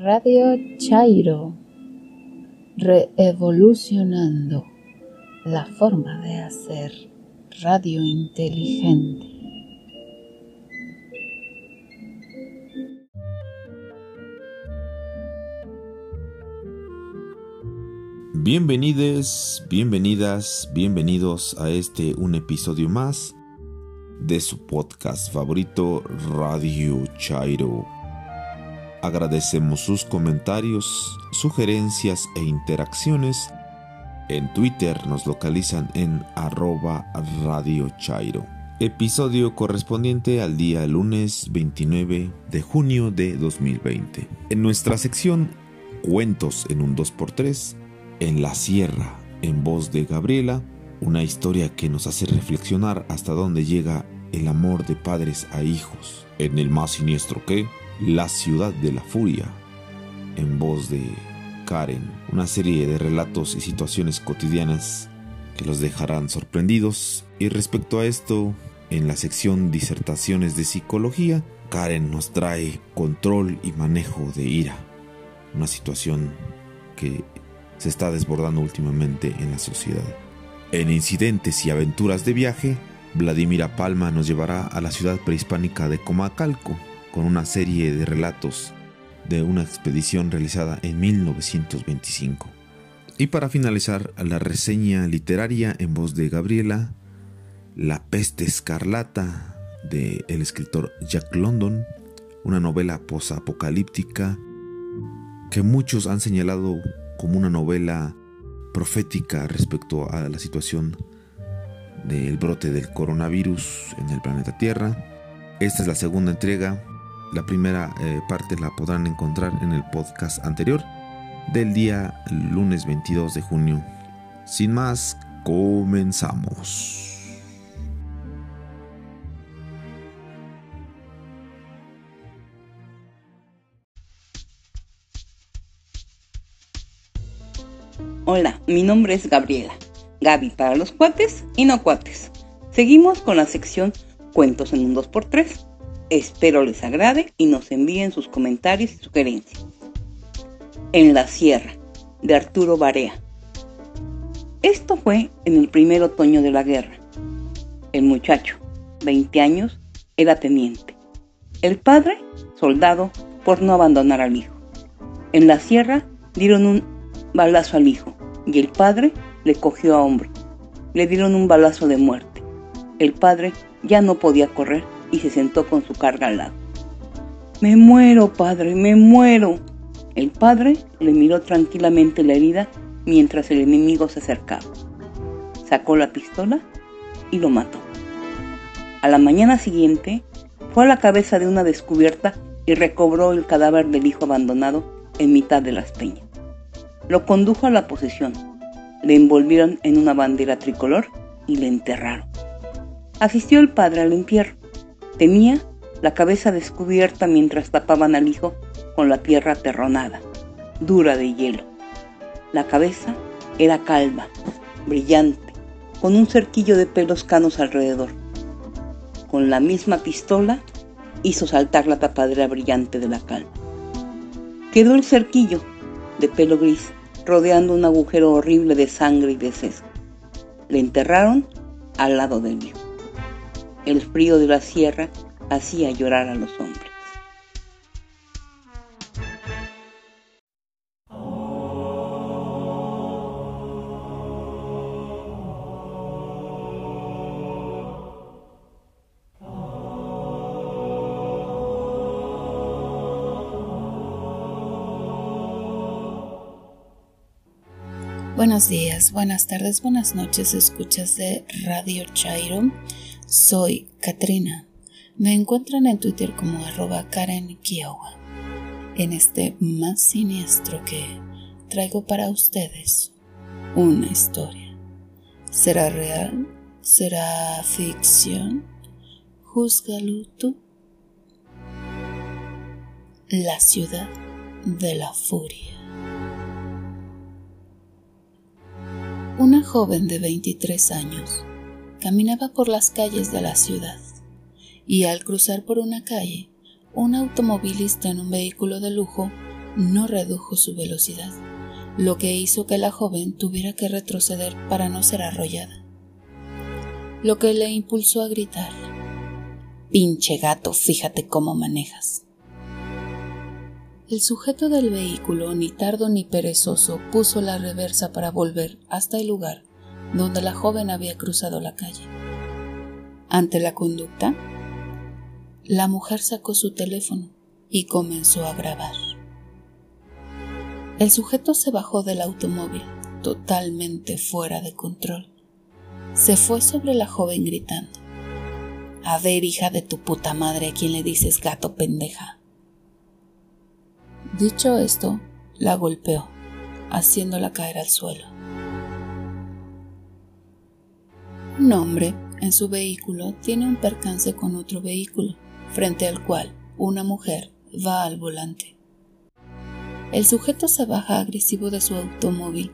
Radio Chairo, reevolucionando la forma de hacer radio inteligente. Bienvenidos, bienvenidas, bienvenidos a este un episodio más de su podcast favorito Radio Chairo. Agradecemos sus comentarios, sugerencias e interacciones. En Twitter nos localizan en arroba Radio Chairo. Episodio correspondiente al día lunes 29 de junio de 2020. En nuestra sección Cuentos en un 2x3 en la Sierra, en voz de Gabriela, una historia que nos hace reflexionar hasta dónde llega el amor de padres a hijos. En el más siniestro que, La ciudad de la furia, en voz de Karen, una serie de relatos y situaciones cotidianas que los dejarán sorprendidos. Y respecto a esto, en la sección disertaciones de psicología, Karen nos trae control y manejo de ira, una situación que se está desbordando últimamente en la sociedad. En incidentes y aventuras de viaje, Vladimira Palma nos llevará a la ciudad prehispánica de Comacalco con una serie de relatos de una expedición realizada en 1925. Y para finalizar, la reseña literaria en voz de Gabriela, La peste escarlata de el escritor Jack London, una novela posapocalíptica que muchos han señalado como una novela profética respecto a la situación del brote del coronavirus en el planeta Tierra. Esta es la segunda entrega. La primera eh, parte la podrán encontrar en el podcast anterior del día lunes 22 de junio. Sin más, comenzamos. Hola, mi nombre es Gabriela. Gaby para los cuates y no cuates. Seguimos con la sección Cuentos en un 2x3. Espero les agrade y nos envíen sus comentarios y sugerencias. En la Sierra, de Arturo Barea. Esto fue en el primer otoño de la guerra. El muchacho, 20 años, era teniente. El padre, soldado, por no abandonar al hijo. En la sierra dieron un balazo al hijo y el padre le cogió a hombro. Le dieron un balazo de muerte. El padre ya no podía correr y se sentó con su carga al lado. Me muero, padre, me muero. El padre le miró tranquilamente la herida mientras el enemigo se acercaba. Sacó la pistola y lo mató. A la mañana siguiente fue a la cabeza de una descubierta y recobró el cadáver del hijo abandonado en mitad de las peñas. Lo condujo a la posesión, le envolvieron en una bandera tricolor y le enterraron. Asistió el padre al entierro. Tenía la cabeza descubierta mientras tapaban al hijo con la tierra aterronada, dura de hielo. La cabeza era calva, brillante, con un cerquillo de pelos canos alrededor. Con la misma pistola hizo saltar la tapadera brillante de la calva. Quedó el cerquillo de pelo gris rodeando un agujero horrible de sangre y de seso. Le enterraron al lado del mío. El frío de la sierra hacía llorar a los hombres. Buenos días, buenas tardes, buenas noches, escuchas de Radio Chairo. Soy Katrina. Me encuentran en Twitter como arroba Karen Kiowa. En este más siniestro que traigo para ustedes una historia. ¿Será real? ¿Será ficción? Júzgalo tú. La ciudad de la furia. Una joven de 23 años caminaba por las calles de la ciudad y al cruzar por una calle, un automovilista en un vehículo de lujo no redujo su velocidad, lo que hizo que la joven tuviera que retroceder para no ser arrollada, lo que le impulsó a gritar, Pinche gato, fíjate cómo manejas. El sujeto del vehículo, ni tardo ni perezoso, puso la reversa para volver hasta el lugar donde la joven había cruzado la calle. Ante la conducta, la mujer sacó su teléfono y comenzó a grabar. El sujeto se bajó del automóvil, totalmente fuera de control. Se fue sobre la joven gritando. A ver, hija de tu puta madre, ¿a quién le dices gato pendeja? Dicho esto, la golpeó, haciéndola caer al suelo. Un hombre en su vehículo tiene un percance con otro vehículo, frente al cual una mujer va al volante. El sujeto se baja agresivo de su automóvil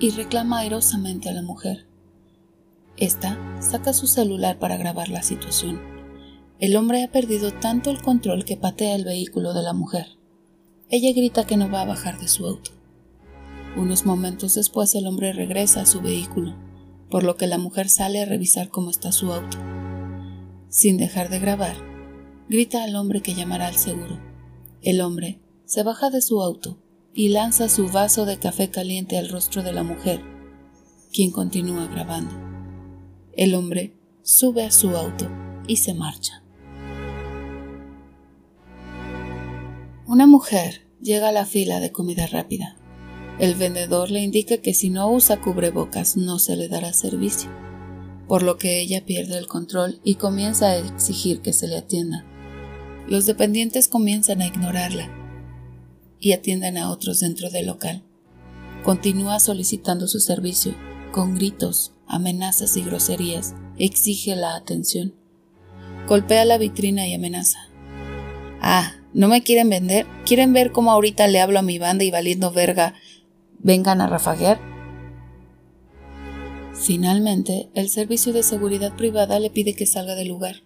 y reclama airosamente a la mujer. Esta saca su celular para grabar la situación. El hombre ha perdido tanto el control que patea el vehículo de la mujer. Ella grita que no va a bajar de su auto. Unos momentos después el hombre regresa a su vehículo, por lo que la mujer sale a revisar cómo está su auto. Sin dejar de grabar, grita al hombre que llamará al seguro. El hombre se baja de su auto y lanza su vaso de café caliente al rostro de la mujer, quien continúa grabando. El hombre sube a su auto y se marcha. Una mujer llega a la fila de comida rápida. El vendedor le indica que si no usa cubrebocas no se le dará servicio, por lo que ella pierde el control y comienza a exigir que se le atienda. Los dependientes comienzan a ignorarla y atienden a otros dentro del local. Continúa solicitando su servicio, con gritos, amenazas y groserías, exige la atención. Golpea la vitrina y amenaza. Ah, ¿no me quieren vender? ¿Quieren ver cómo ahorita le hablo a mi banda y valiendo verga vengan a rafaguear? Finalmente, el servicio de seguridad privada le pide que salga del lugar.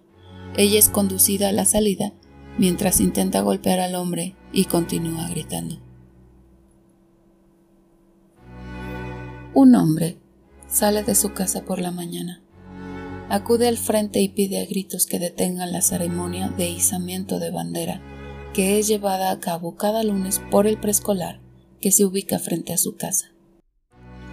Ella es conducida a la salida mientras intenta golpear al hombre y continúa gritando. Un hombre sale de su casa por la mañana. Acude al frente y pide a gritos que detengan la ceremonia de izamiento de bandera que es llevada a cabo cada lunes por el preescolar que se ubica frente a su casa.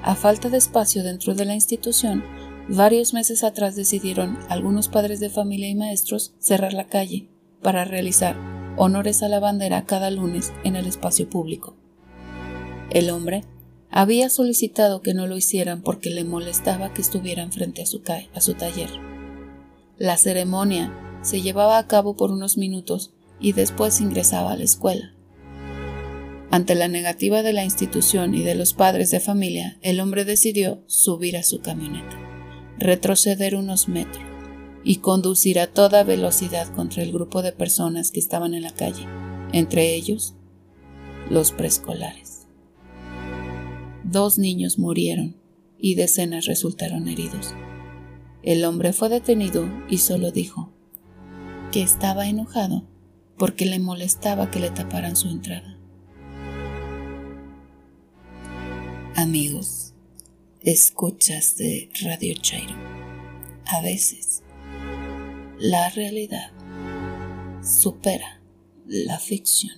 A falta de espacio dentro de la institución, varios meses atrás decidieron algunos padres de familia y maestros cerrar la calle para realizar honores a la bandera cada lunes en el espacio público. El hombre había solicitado que no lo hicieran porque le molestaba que estuvieran frente a su, a su taller. La ceremonia se llevaba a cabo por unos minutos y después ingresaba a la escuela. Ante la negativa de la institución y de los padres de familia, el hombre decidió subir a su camioneta, retroceder unos metros y conducir a toda velocidad contra el grupo de personas que estaban en la calle, entre ellos los preescolares. Dos niños murieron y decenas resultaron heridos. El hombre fue detenido y solo dijo que estaba enojado porque le molestaba que le taparan su entrada. Amigos, escuchas de Radio Chairo. A veces, la realidad supera la ficción.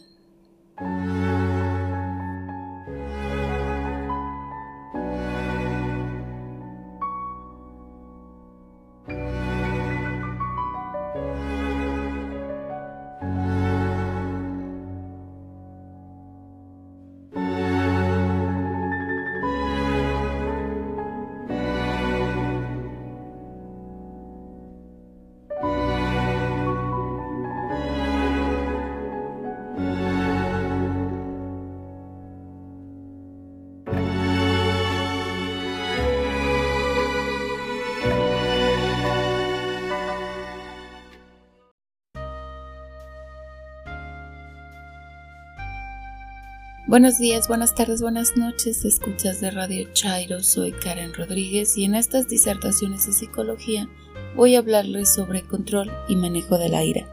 Buenos días, buenas tardes, buenas noches, escuchas de Radio Chairo, soy Karen Rodríguez y en estas disertaciones de psicología voy a hablarles sobre control y manejo de la ira.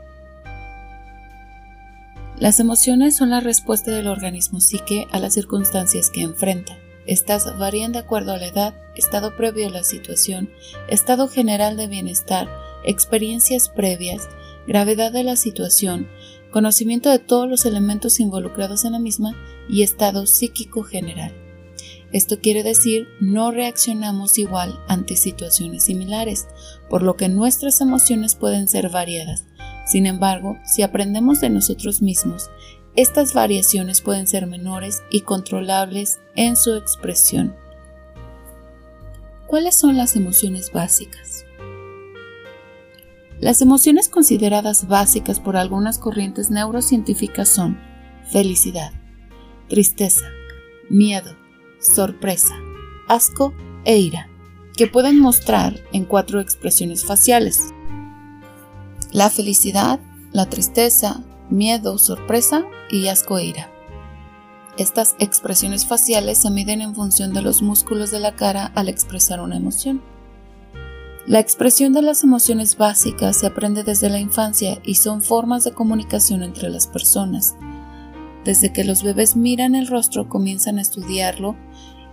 Las emociones son la respuesta del organismo psique a las circunstancias que enfrenta. Estas varían de acuerdo a la edad, estado previo a la situación, estado general de bienestar, experiencias previas, gravedad de la situación, conocimiento de todos los elementos involucrados en la misma y estado psíquico general. Esto quiere decir no reaccionamos igual ante situaciones similares, por lo que nuestras emociones pueden ser variadas. Sin embargo, si aprendemos de nosotros mismos, estas variaciones pueden ser menores y controlables en su expresión. ¿Cuáles son las emociones básicas? Las emociones consideradas básicas por algunas corrientes neurocientíficas son felicidad, tristeza, miedo, sorpresa, asco e ira, que pueden mostrar en cuatro expresiones faciales. La felicidad, la tristeza, miedo, sorpresa y asco e ira. Estas expresiones faciales se miden en función de los músculos de la cara al expresar una emoción. La expresión de las emociones básicas se aprende desde la infancia y son formas de comunicación entre las personas. Desde que los bebés miran el rostro comienzan a estudiarlo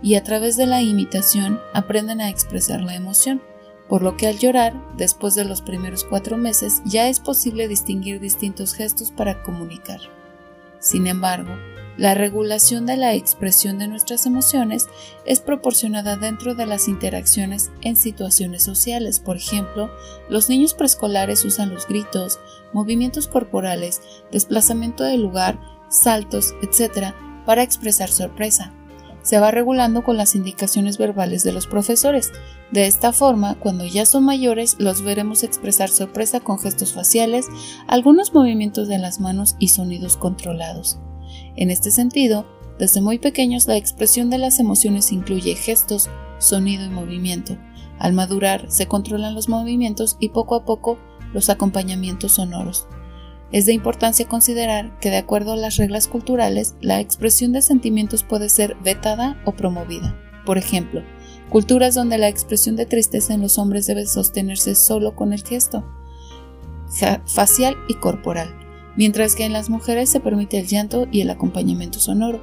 y a través de la imitación aprenden a expresar la emoción, por lo que al llorar, después de los primeros cuatro meses, ya es posible distinguir distintos gestos para comunicar. Sin embargo, la regulación de la expresión de nuestras emociones es proporcionada dentro de las interacciones en situaciones sociales. Por ejemplo, los niños preescolares usan los gritos, movimientos corporales, desplazamiento del lugar, saltos, etc., para expresar sorpresa. Se va regulando con las indicaciones verbales de los profesores. De esta forma, cuando ya son mayores, los veremos expresar sorpresa con gestos faciales, algunos movimientos de las manos y sonidos controlados. En este sentido, desde muy pequeños la expresión de las emociones incluye gestos, sonido y movimiento. Al madurar se controlan los movimientos y poco a poco los acompañamientos sonoros. Es de importancia considerar que de acuerdo a las reglas culturales, la expresión de sentimientos puede ser vetada o promovida. Por ejemplo, culturas donde la expresión de tristeza en los hombres debe sostenerse solo con el gesto facial y corporal mientras que en las mujeres se permite el llanto y el acompañamiento sonoro.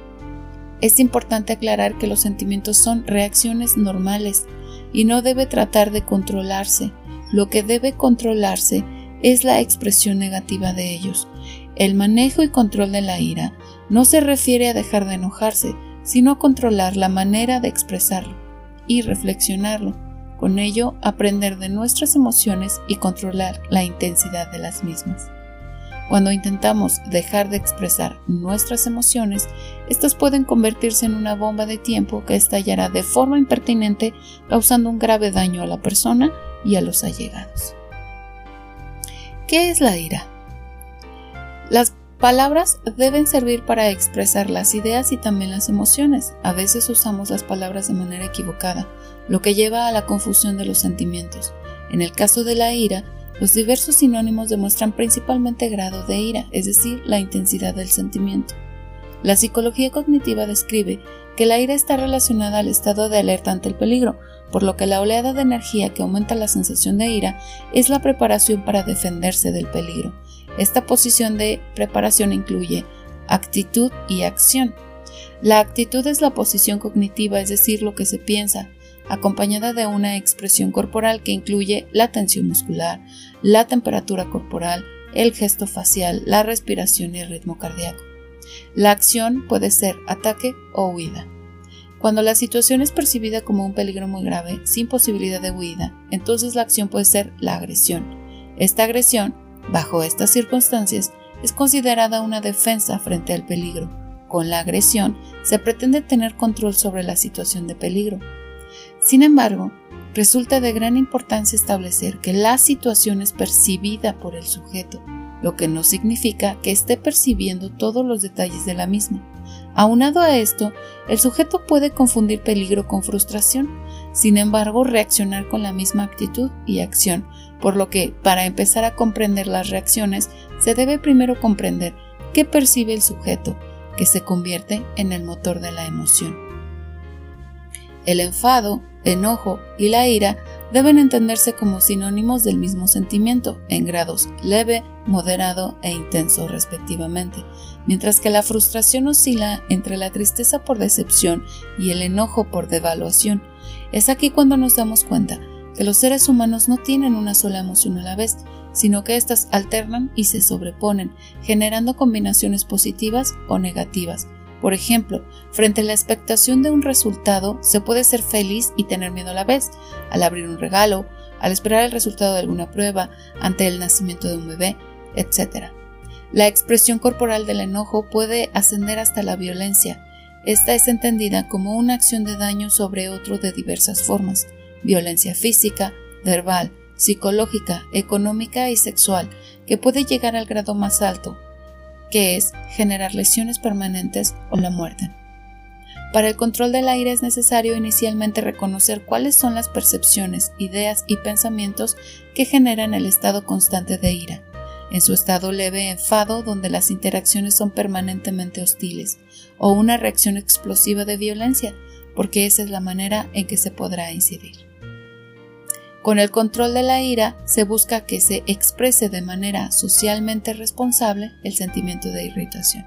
Es importante aclarar que los sentimientos son reacciones normales y no debe tratar de controlarse. Lo que debe controlarse es la expresión negativa de ellos. El manejo y control de la ira no se refiere a dejar de enojarse, sino a controlar la manera de expresarlo y reflexionarlo. Con ello, aprender de nuestras emociones y controlar la intensidad de las mismas. Cuando intentamos dejar de expresar nuestras emociones, estas pueden convertirse en una bomba de tiempo que estallará de forma impertinente, causando un grave daño a la persona y a los allegados. ¿Qué es la ira? Las palabras deben servir para expresar las ideas y también las emociones. A veces usamos las palabras de manera equivocada, lo que lleva a la confusión de los sentimientos. En el caso de la ira, los diversos sinónimos demuestran principalmente grado de ira, es decir, la intensidad del sentimiento. La psicología cognitiva describe que la ira está relacionada al estado de alerta ante el peligro, por lo que la oleada de energía que aumenta la sensación de ira es la preparación para defenderse del peligro. Esta posición de preparación incluye actitud y acción. La actitud es la posición cognitiva, es decir, lo que se piensa, acompañada de una expresión corporal que incluye la tensión muscular, la temperatura corporal, el gesto facial, la respiración y el ritmo cardíaco. La acción puede ser ataque o huida. Cuando la situación es percibida como un peligro muy grave, sin posibilidad de huida, entonces la acción puede ser la agresión. Esta agresión, bajo estas circunstancias, es considerada una defensa frente al peligro. Con la agresión se pretende tener control sobre la situación de peligro. Sin embargo, resulta de gran importancia establecer que la situación es percibida por el sujeto, lo que no significa que esté percibiendo todos los detalles de la misma. Aunado a esto, el sujeto puede confundir peligro con frustración, sin embargo reaccionar con la misma actitud y acción, por lo que, para empezar a comprender las reacciones, se debe primero comprender qué percibe el sujeto, que se convierte en el motor de la emoción. El enfado, enojo y la ira deben entenderse como sinónimos del mismo sentimiento, en grados leve, moderado e intenso respectivamente, mientras que la frustración oscila entre la tristeza por decepción y el enojo por devaluación. Es aquí cuando nos damos cuenta que los seres humanos no tienen una sola emoción a la vez, sino que éstas alternan y se sobreponen, generando combinaciones positivas o negativas. Por ejemplo, frente a la expectación de un resultado, se puede ser feliz y tener miedo a la vez, al abrir un regalo, al esperar el resultado de alguna prueba, ante el nacimiento de un bebé, etc. La expresión corporal del enojo puede ascender hasta la violencia. Esta es entendida como una acción de daño sobre otro de diversas formas, violencia física, verbal, psicológica, económica y sexual, que puede llegar al grado más alto, que es generar lesiones permanentes o la muerte. Para el control del aire es necesario inicialmente reconocer cuáles son las percepciones, ideas y pensamientos que generan el estado constante de ira. En su estado leve enfado, donde las interacciones son permanentemente hostiles, o una reacción explosiva de violencia, porque esa es la manera en que se podrá incidir. Con el control de la ira se busca que se exprese de manera socialmente responsable el sentimiento de irritación.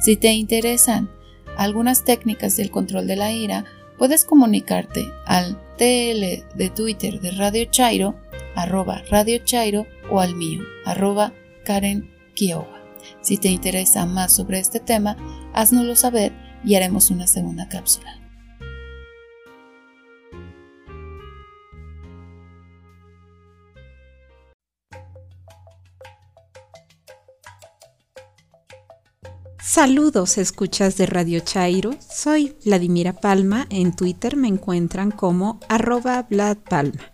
Si te interesan algunas técnicas del control de la ira, puedes comunicarte al TL de Twitter de Radio Chairo, arroba Radio Chairo o al mío, arroba Karen Kiowa. Si te interesa más sobre este tema, haznoslo saber y haremos una segunda cápsula. Saludos, escuchas de Radio Chairo. Soy Vladimira Palma. En Twitter me encuentran como arroba Palma.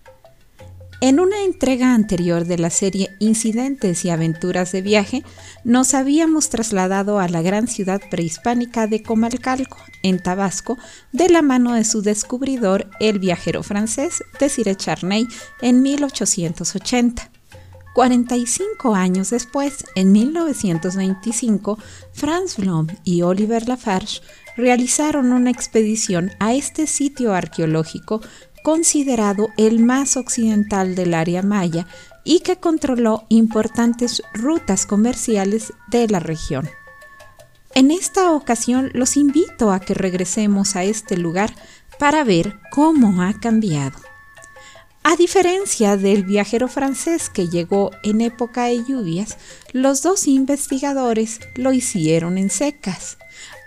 En una entrega anterior de la serie Incidentes y Aventuras de Viaje, nos habíamos trasladado a la gran ciudad prehispánica de Comalcalco, en Tabasco, de la mano de su descubridor, el viajero francés Desiré Charney, en 1880. 45 años después, en 1925, Franz Blom y Oliver Lafarge realizaron una expedición a este sitio arqueológico considerado el más occidental del área maya y que controló importantes rutas comerciales de la región. En esta ocasión los invito a que regresemos a este lugar para ver cómo ha cambiado. A diferencia del viajero francés que llegó en época de lluvias, los dos investigadores lo hicieron en secas.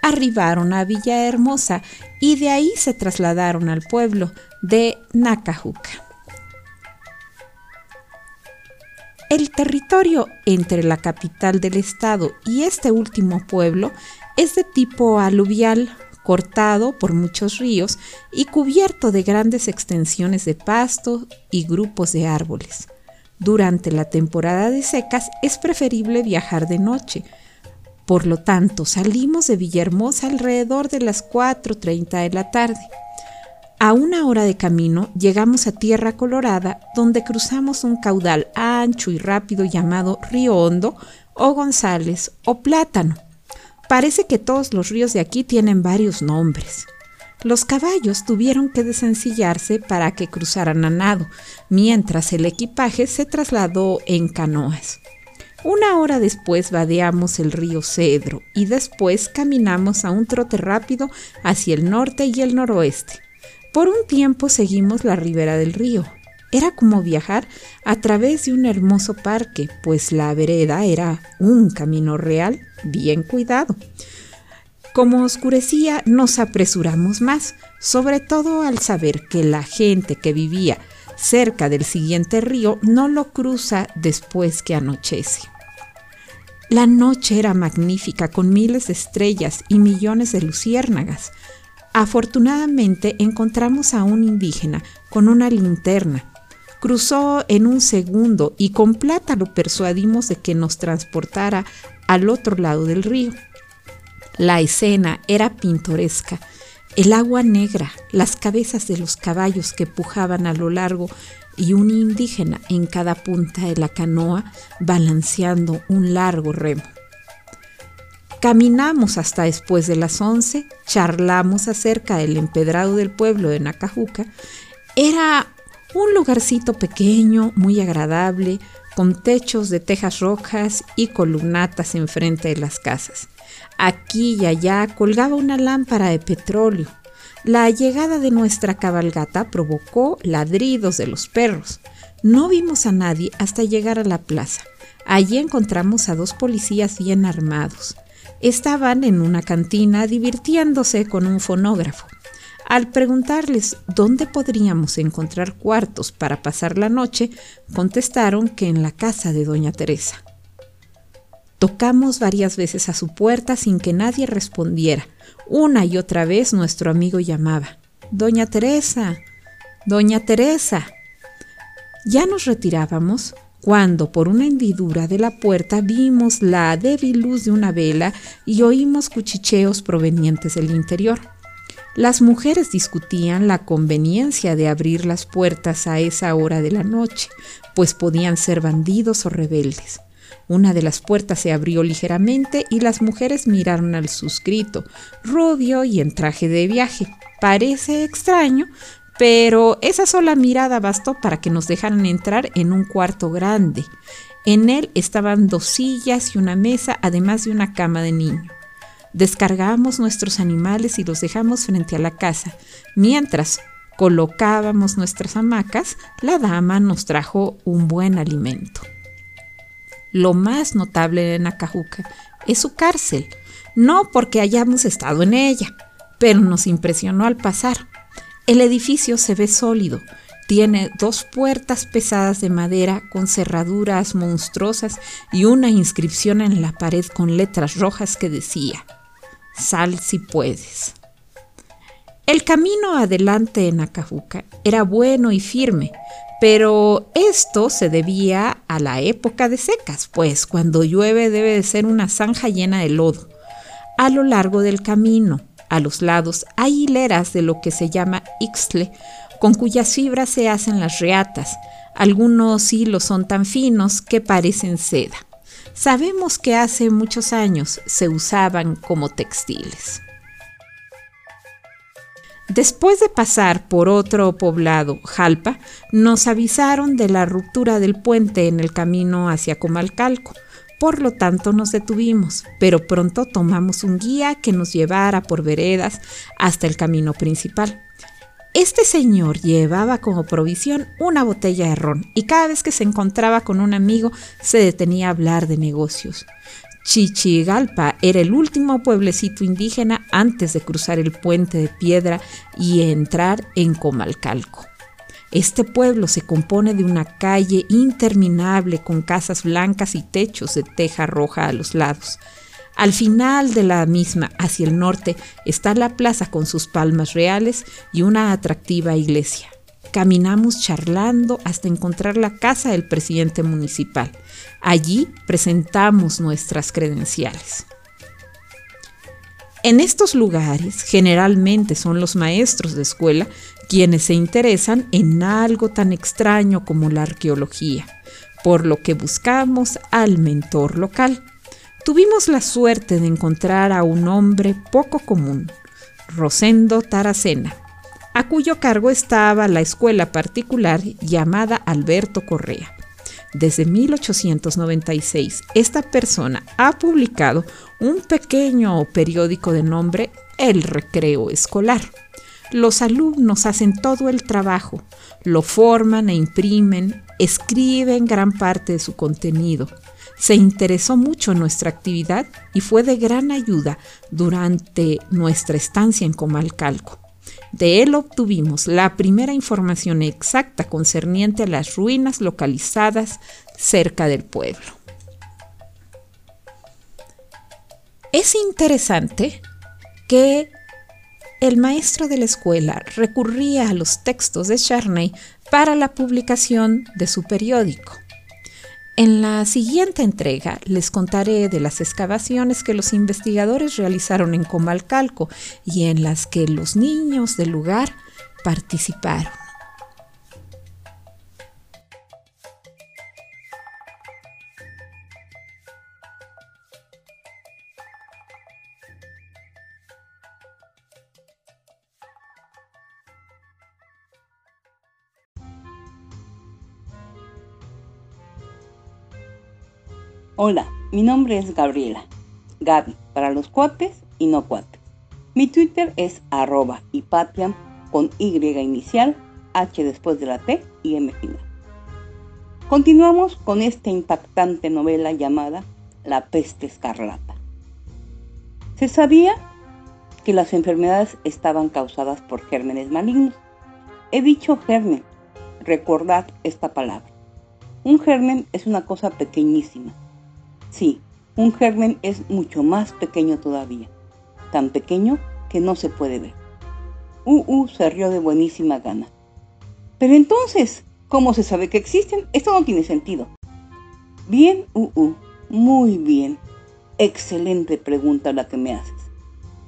Arribaron a Villahermosa y de ahí se trasladaron al pueblo de Nacajuca. El territorio entre la capital del estado y este último pueblo es de tipo aluvial cortado por muchos ríos y cubierto de grandes extensiones de pasto y grupos de árboles. Durante la temporada de secas es preferible viajar de noche. Por lo tanto, salimos de Villahermosa alrededor de las 4.30 de la tarde. A una hora de camino llegamos a Tierra Colorada, donde cruzamos un caudal ancho y rápido llamado Río Hondo o González o Plátano Parece que todos los ríos de aquí tienen varios nombres. Los caballos tuvieron que desencillarse para que cruzaran a nado, mientras el equipaje se trasladó en canoas. Una hora después vadeamos el río Cedro y después caminamos a un trote rápido hacia el norte y el noroeste. Por un tiempo seguimos la ribera del río, era como viajar a través de un hermoso parque, pues la vereda era un camino real bien cuidado. Como oscurecía, nos apresuramos más, sobre todo al saber que la gente que vivía cerca del siguiente río no lo cruza después que anochece. La noche era magnífica con miles de estrellas y millones de luciérnagas. Afortunadamente encontramos a un indígena con una linterna Cruzó en un segundo y con plata lo persuadimos de que nos transportara al otro lado del río. La escena era pintoresca. El agua negra, las cabezas de los caballos que pujaban a lo largo y un indígena en cada punta de la canoa balanceando un largo remo. Caminamos hasta después de las once, charlamos acerca del empedrado del pueblo de Nacajuca. Era Un lugarcito pequeño, muy agradable, con techos de tejas rojas y columnatas enfrente de las casas. Aquí y allá colgaba una lámpara de petróleo. La llegada de nuestra cabalgata provocó ladridos de los perros. No vimos a nadie hasta llegar a la plaza. Allí encontramos a dos policías bien armados. Estaban en una cantina divirtiéndose con un fonógrafo. Al preguntarles dónde podríamos encontrar cuartos para pasar la noche, contestaron que en la casa de doña Teresa. Tocamos varias veces a su puerta sin que nadie respondiera. Una y otra vez nuestro amigo llamaba. Doña Teresa. Doña Teresa. Ya nos retirábamos cuando por una hendidura de la puerta vimos la débil luz de una vela y oímos cuchicheos provenientes del interior. Las mujeres discutían la conveniencia de abrir las puertas a esa hora de la noche, pues podían ser bandidos o rebeldes. Una de las puertas se abrió ligeramente y las mujeres miraron al suscrito, rubio y en traje de viaje. Parece extraño, pero esa sola mirada bastó para que nos dejaran entrar en un cuarto grande. En él estaban dos sillas y una mesa, además de una cama de niño. Descargábamos nuestros animales y los dejamos frente a la casa. Mientras colocábamos nuestras hamacas, la dama nos trajo un buen alimento. Lo más notable de Nacajuca es su cárcel, no porque hayamos estado en ella, pero nos impresionó al pasar. El edificio se ve sólido, tiene dos puertas pesadas de madera con cerraduras monstruosas y una inscripción en la pared con letras rojas que decía, Sal si puedes. El camino adelante en Acajuca era bueno y firme, pero esto se debía a la época de secas, pues cuando llueve debe de ser una zanja llena de lodo. A lo largo del camino, a los lados, hay hileras de lo que se llama ixtle, con cuyas fibras se hacen las reatas. Algunos hilos son tan finos que parecen seda. Sabemos que hace muchos años se usaban como textiles. Después de pasar por otro poblado, Jalpa, nos avisaron de la ruptura del puente en el camino hacia Comalcalco. Por lo tanto nos detuvimos, pero pronto tomamos un guía que nos llevara por veredas hasta el camino principal. Este señor llevaba como provisión una botella de ron y cada vez que se encontraba con un amigo se detenía a hablar de negocios. Chichigalpa era el último pueblecito indígena antes de cruzar el puente de piedra y entrar en Comalcalco. Este pueblo se compone de una calle interminable con casas blancas y techos de teja roja a los lados. Al final de la misma, hacia el norte, está la plaza con sus palmas reales y una atractiva iglesia. Caminamos charlando hasta encontrar la casa del presidente municipal. Allí presentamos nuestras credenciales. En estos lugares generalmente son los maestros de escuela quienes se interesan en algo tan extraño como la arqueología, por lo que buscamos al mentor local. Tuvimos la suerte de encontrar a un hombre poco común, Rosendo Taracena, a cuyo cargo estaba la escuela particular llamada Alberto Correa. Desde 1896, esta persona ha publicado un pequeño periódico de nombre El Recreo Escolar. Los alumnos hacen todo el trabajo, lo forman e imprimen, escriben gran parte de su contenido. Se interesó mucho en nuestra actividad y fue de gran ayuda durante nuestra estancia en Comalcalco. De él obtuvimos la primera información exacta concerniente a las ruinas localizadas cerca del pueblo. Es interesante que el maestro de la escuela recurría a los textos de Charney para la publicación de su periódico. En la siguiente entrega les contaré de las excavaciones que los investigadores realizaron en Comalcalco y en las que los niños del lugar participaron. Hola, mi nombre es Gabriela. Gaby, para los cuates y no cuates. Mi Twitter es arroba hipatiam con Y inicial, H después de la T y M final. Continuamos con esta impactante novela llamada La peste escarlata. Se sabía que las enfermedades estaban causadas por gérmenes malignos. He dicho germen, recordad esta palabra. Un germen es una cosa pequeñísima. Sí, un germen es mucho más pequeño todavía, tan pequeño que no se puede ver. UU se rió de buenísima gana. Pero entonces, ¿Cómo se sabe que existen? Esto no tiene sentido. Bien, uh, muy bien. Excelente pregunta la que me haces.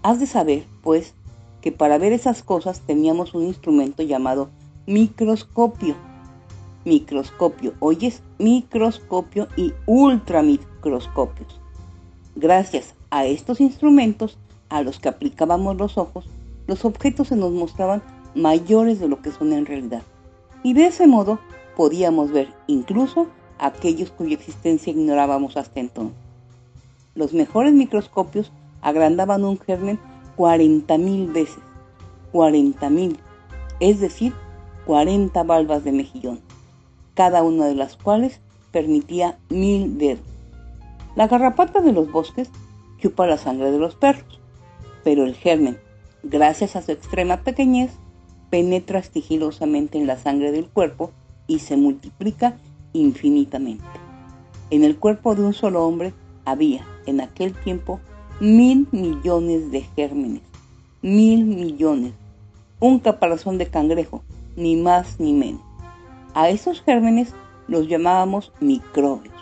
Has de saber, pues, que para ver esas cosas teníamos un instrumento llamado microscopio. Microscopio, oyes, microscopio y ultramicroscopios. Gracias a estos instrumentos a los que aplicábamos los ojos, los objetos se nos mostraban mayores de lo que son en realidad y de ese modo podíamos ver incluso aquellos cuya existencia ignorábamos hasta entonces. Los mejores microscopios agrandaban un germen 40.000 veces, 40.000, es decir, 40 valvas de mejillón, cada una de las cuales permitía mil dedos. La garrapata de los bosques chupa la sangre de los perros, pero el germen, gracias a su extrema pequeñez, penetra sigilosamente en la sangre del cuerpo y se multiplica infinitamente. En el cuerpo de un solo hombre había en aquel tiempo mil millones de gérmenes, mil millones, un caparazón de cangrejo, ni más ni menos. A esos gérmenes los llamábamos microbios.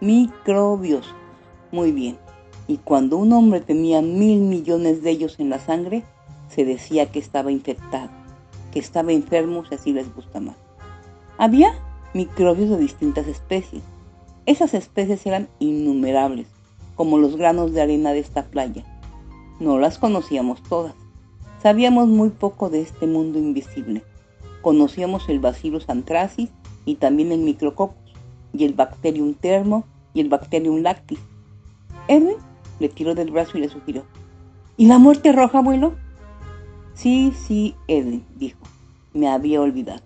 Microbios. Muy bien. Y cuando un hombre tenía mil millones de ellos en la sangre, se decía que estaba infectado que estaba enfermo si así les gusta más. Había microbios de distintas especies. Esas especies eran innumerables, como los granos de arena de esta playa. No las conocíamos todas. Sabíamos muy poco de este mundo invisible. Conocíamos el Bacillus anthracis y también el Micrococcus, y el Bacterium termo y el Bacterium lactis. Edwin le tiró del brazo y le sugirió. ¿Y la muerte roja, abuelo? Sí, sí, Edwin, dijo. Me había olvidado.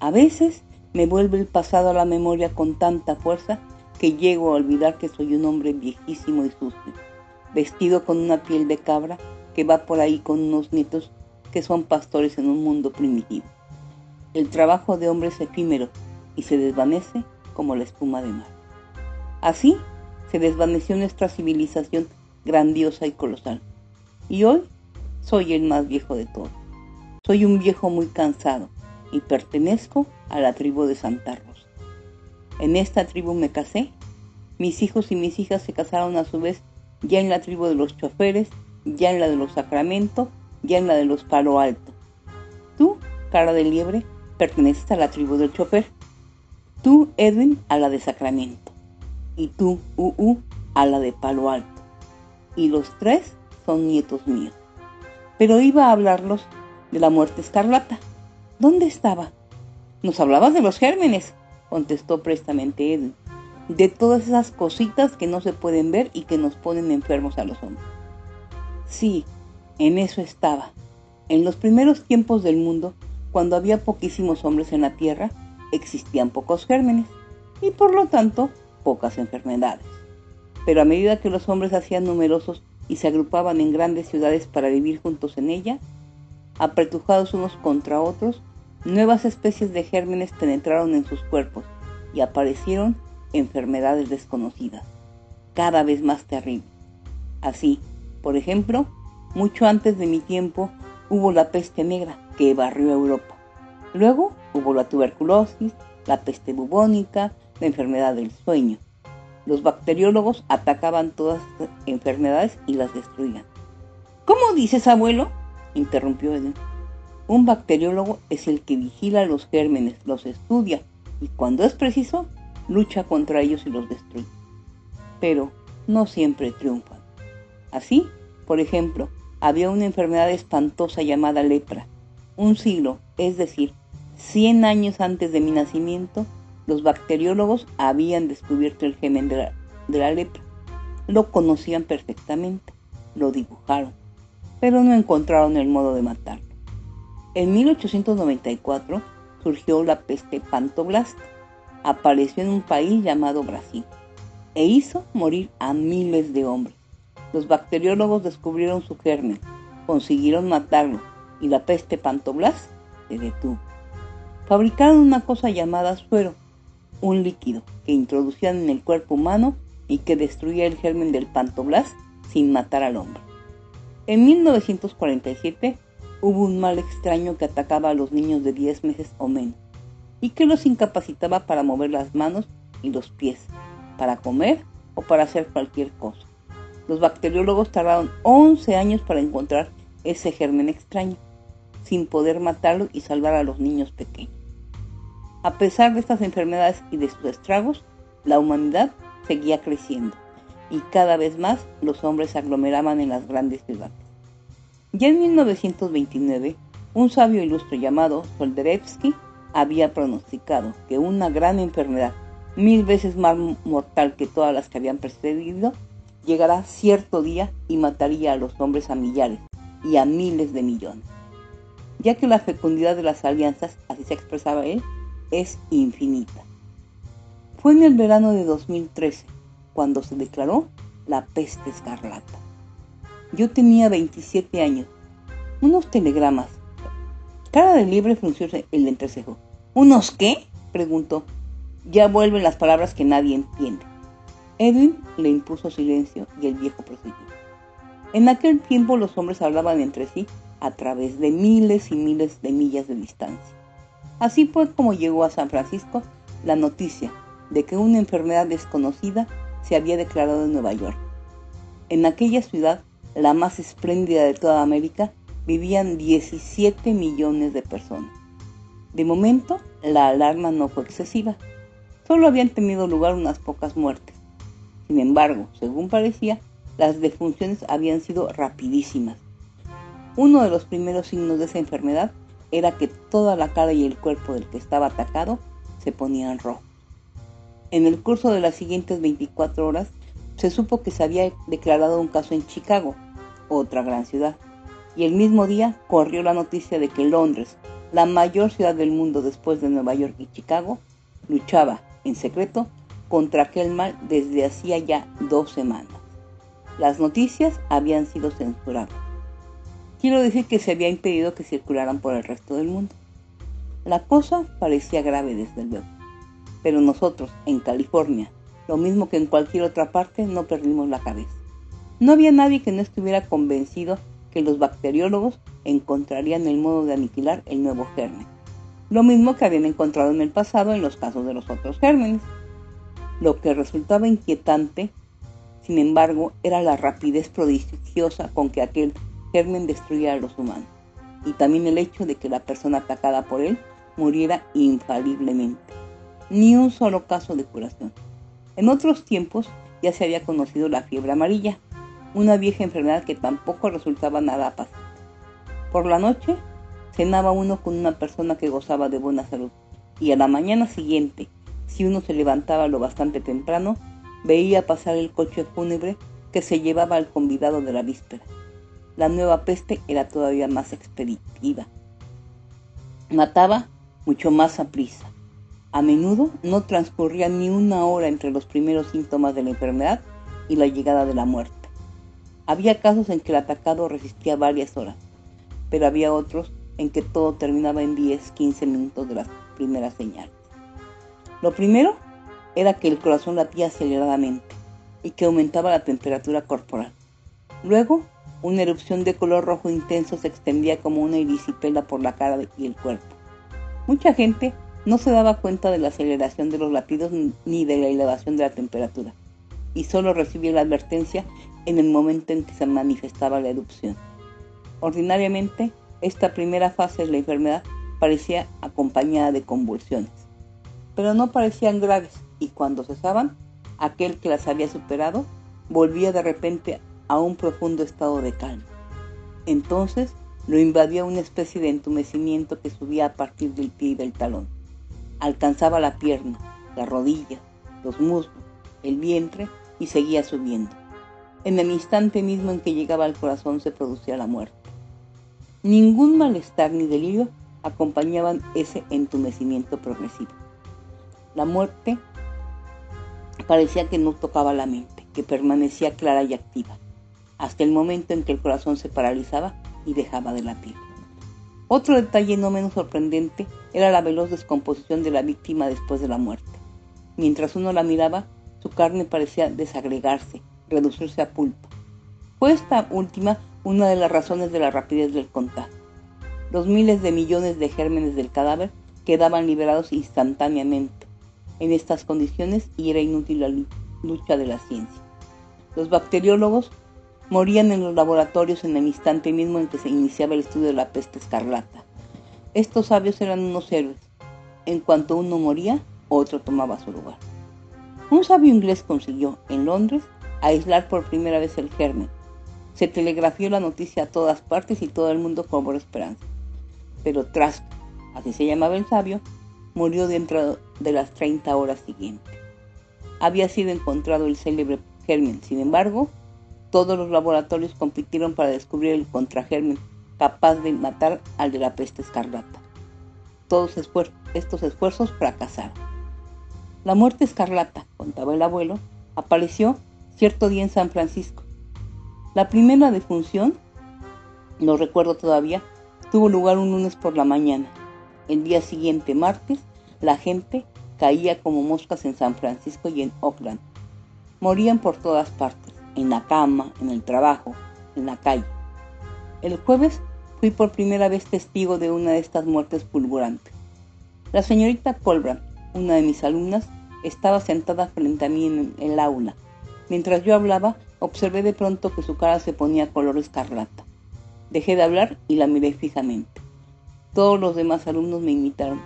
A veces me vuelve el pasado a la memoria con tanta fuerza que llego a olvidar que soy un hombre viejísimo y sucio, vestido con una piel de cabra que va por ahí con unos nietos que son pastores en un mundo primitivo. El trabajo de hombre es efímero y se desvanece como la espuma de mar. Así se desvaneció nuestra civilización grandiosa y colosal. Y hoy soy el más viejo de todos. Soy un viejo muy cansado y pertenezco a la tribu de Santa Rosa. En esta tribu me casé. Mis hijos y mis hijas se casaron a su vez ya en la tribu de los choferes, ya en la de los Sacramento, ya en la de los Palo Alto. Tú, cara de liebre, perteneces a la tribu del chofer. Tú, Edwin, a la de Sacramento. Y tú, UU, a la de Palo Alto. Y los tres son nietos míos pero iba a hablarlos de la muerte escarlata. ¿Dónde estaba? Nos hablabas de los gérmenes, contestó prestamente Edwin, de todas esas cositas que no se pueden ver y que nos ponen enfermos a los hombres. Sí, en eso estaba. En los primeros tiempos del mundo, cuando había poquísimos hombres en la Tierra, existían pocos gérmenes y por lo tanto pocas enfermedades. Pero a medida que los hombres hacían numerosos y se agrupaban en grandes ciudades para vivir juntos en ella, apretujados unos contra otros, nuevas especies de gérmenes penetraron en sus cuerpos y aparecieron enfermedades desconocidas, cada vez más terribles. Así, por ejemplo, mucho antes de mi tiempo hubo la peste negra que barrió Europa. Luego hubo la tuberculosis, la peste bubónica, la enfermedad del sueño. Los bacteriólogos atacaban todas estas enfermedades y las destruían. ¿Cómo dices, abuelo? interrumpió Edwin. Un bacteriólogo es el que vigila los gérmenes, los estudia y cuando es preciso, lucha contra ellos y los destruye. Pero no siempre triunfan. Así, por ejemplo, había una enfermedad espantosa llamada lepra. Un siglo, es decir, 100 años antes de mi nacimiento, los bacteriólogos habían descubierto el germen de de la lepra. Lo conocían perfectamente, lo dibujaron, pero no encontraron el modo de matarlo. En 1894 surgió la peste pantoblasta. Apareció en un país llamado Brasil e hizo morir a miles de hombres. Los bacteriólogos descubrieron su germen, consiguieron matarlo y la peste pantoblasta se detuvo. Fabricaron una cosa llamada suero, un líquido que introducían en el cuerpo humano y que destruía el germen del pantoblast sin matar al hombre. En 1947 hubo un mal extraño que atacaba a los niños de 10 meses o menos y que los incapacitaba para mover las manos y los pies, para comer o para hacer cualquier cosa. Los bacteriólogos tardaron 11 años para encontrar ese germen extraño, sin poder matarlo y salvar a los niños pequeños. A pesar de estas enfermedades y de sus estragos, la humanidad seguía creciendo y cada vez más los hombres se aglomeraban en las grandes ciudades. Ya en 1929, un sabio ilustre llamado Solderevsky había pronosticado que una gran enfermedad, mil veces más mortal que todas las que habían precedido, llegará cierto día y mataría a los hombres a millares y a miles de millones. Ya que la fecundidad de las alianzas, así se expresaba él, es infinita. Fue en el verano de 2013 cuando se declaró la peste escarlata. Yo tenía 27 años. Unos telegramas. Cara de libre frunció el entrecejo. ¿Unos qué? preguntó. Ya vuelven las palabras que nadie entiende. Edwin le impuso silencio y el viejo prosiguió. En aquel tiempo los hombres hablaban entre sí a través de miles y miles de millas de distancia. Así fue como llegó a San Francisco la noticia de que una enfermedad desconocida se había declarado en Nueva York. En aquella ciudad la más espléndida de toda América, vivían 17 millones de personas. De momento, la alarma no fue excesiva. Solo habían tenido lugar unas pocas muertes. Sin embargo, según parecía, las defunciones habían sido rapidísimas. Uno de los primeros signos de esa enfermedad era que toda la cara y el cuerpo del que estaba atacado se ponían rojos. En el curso de las siguientes 24 horas, se supo que se había declarado un caso en Chicago, otra gran ciudad, y el mismo día corrió la noticia de que Londres, la mayor ciudad del mundo después de Nueva York y Chicago, luchaba en secreto contra aquel mal desde hacía ya dos semanas. Las noticias habían sido censuradas. Quiero decir que se había impedido que circularan por el resto del mundo. La cosa parecía grave desde luego, pero nosotros, en California, lo mismo que en cualquier otra parte, no perdimos la cabeza. No había nadie que no estuviera convencido que los bacteriólogos encontrarían el modo de aniquilar el nuevo germen, lo mismo que habían encontrado en el pasado en los casos de los otros gérmenes. Lo que resultaba inquietante, sin embargo, era la rapidez prodigiosa con que aquel germen destruía a los humanos, y también el hecho de que la persona atacada por él muriera infaliblemente. Ni un solo caso de curación. En otros tiempos ya se había conocido la fiebre amarilla, una vieja enfermedad que tampoco resultaba nada fácil. Por la noche cenaba uno con una persona que gozaba de buena salud y a la mañana siguiente, si uno se levantaba lo bastante temprano, veía pasar el coche fúnebre que se llevaba al convidado de la víspera. La nueva peste era todavía más expeditiva. Mataba mucho más a prisa. A menudo no transcurría ni una hora entre los primeros síntomas de la enfermedad y la llegada de la muerte. Había casos en que el atacado resistía varias horas, pero había otros en que todo terminaba en 10, 15 minutos de las primeras señales. Lo primero era que el corazón latía aceleradamente y que aumentaba la temperatura corporal. Luego, una erupción de color rojo intenso se extendía como una irisipela por la cara y el cuerpo. Mucha gente no se daba cuenta de la aceleración de los latidos ni de la elevación de la temperatura, y solo recibía la advertencia en el momento en que se manifestaba la erupción. Ordinariamente, esta primera fase de la enfermedad parecía acompañada de convulsiones, pero no parecían graves y cuando cesaban, aquel que las había superado volvía de repente a un profundo estado de calma. Entonces lo invadía una especie de entumecimiento que subía a partir del pie y del talón alcanzaba la pierna, la rodilla, los muslos, el vientre y seguía subiendo. En el instante mismo en que llegaba al corazón se producía la muerte. Ningún malestar ni delirio acompañaban ese entumecimiento progresivo. La muerte parecía que no tocaba la mente, que permanecía clara y activa, hasta el momento en que el corazón se paralizaba y dejaba de latir. Otro detalle no menos sorprendente era la veloz descomposición de la víctima después de la muerte. Mientras uno la miraba, su carne parecía desagregarse, reducirse a pulpa. Fue esta última una de las razones de la rapidez del contagio. Los miles de millones de gérmenes del cadáver quedaban liberados instantáneamente. En estas condiciones y era inútil la lucha de la ciencia. Los bacteriólogos morían en los laboratorios en el instante mismo en que se iniciaba el estudio de la peste escarlata. Estos sabios eran unos héroes. En cuanto uno moría, otro tomaba su lugar. Un sabio inglés consiguió, en Londres, aislar por primera vez el germen. Se telegrafió la noticia a todas partes y todo el mundo cobró esperanza. Pero Trask, así se llamaba el sabio, murió dentro de las 30 horas siguientes. Había sido encontrado el célebre germen, sin embargo, todos los laboratorios compitieron para descubrir el contragermen capaz de matar al de la peste escarlata. Todos estos esfuerzos fracasaron. La muerte escarlata, contaba el abuelo, apareció cierto día en San Francisco. La primera defunción, no recuerdo todavía, tuvo lugar un lunes por la mañana. El día siguiente, martes, la gente caía como moscas en San Francisco y en Oakland. Morían por todas partes, en la cama, en el trabajo, en la calle. El jueves fui por primera vez testigo de una de estas muertes fulgurantes. La señorita Colbrand, una de mis alumnas, estaba sentada frente a mí en el aula, Mientras yo hablaba, observé de pronto que su cara se ponía color escarlata. Dejé de hablar y la miré fijamente. Todos los demás alumnos me imitaron.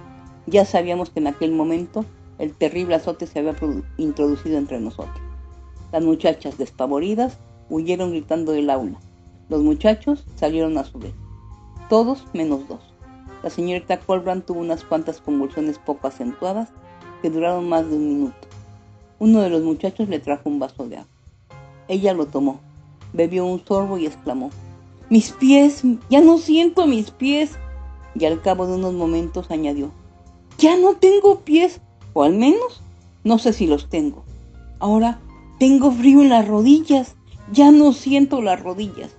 Ya sabíamos que en aquel momento el terrible azote se había introducido entre nosotros. Las muchachas, despavoridas, huyeron gritando del aula. Los muchachos salieron a su vez. Todos menos dos. La señorita Colbrand tuvo unas cuantas convulsiones poco acentuadas que duraron más de un minuto. Uno de los muchachos le trajo un vaso de agua. Ella lo tomó, bebió un sorbo y exclamó, Mis pies, ya no siento mis pies. Y al cabo de unos momentos añadió, Ya no tengo pies, o al menos no sé si los tengo. Ahora tengo frío en las rodillas, ya no siento las rodillas.